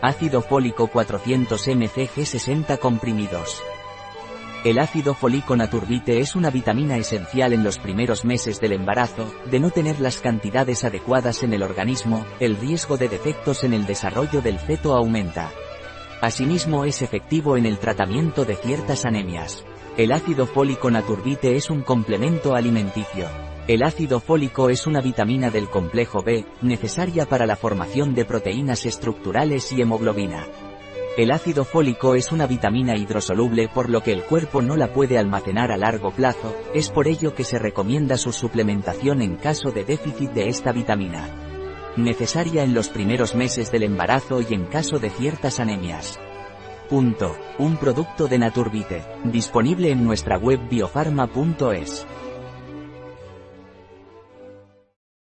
Ácido fólico 400 mcg 60 comprimidos. El ácido fólico Naturbite es una vitamina esencial en los primeros meses del embarazo, de no tener las cantidades adecuadas en el organismo, el riesgo de defectos en el desarrollo del feto aumenta. Asimismo es efectivo en el tratamiento de ciertas anemias. El ácido fólico Naturbite es un complemento alimenticio. El ácido fólico es una vitamina del complejo B, necesaria para la formación de proteínas estructurales y hemoglobina. El ácido fólico es una vitamina hidrosoluble por lo que el cuerpo no la puede almacenar a largo plazo, es por ello que se recomienda su suplementación en caso de déficit de esta vitamina. Necesaria en los primeros meses del embarazo y en caso de ciertas anemias. Punto. Un producto de Naturbite, disponible en nuestra web biofarma.es.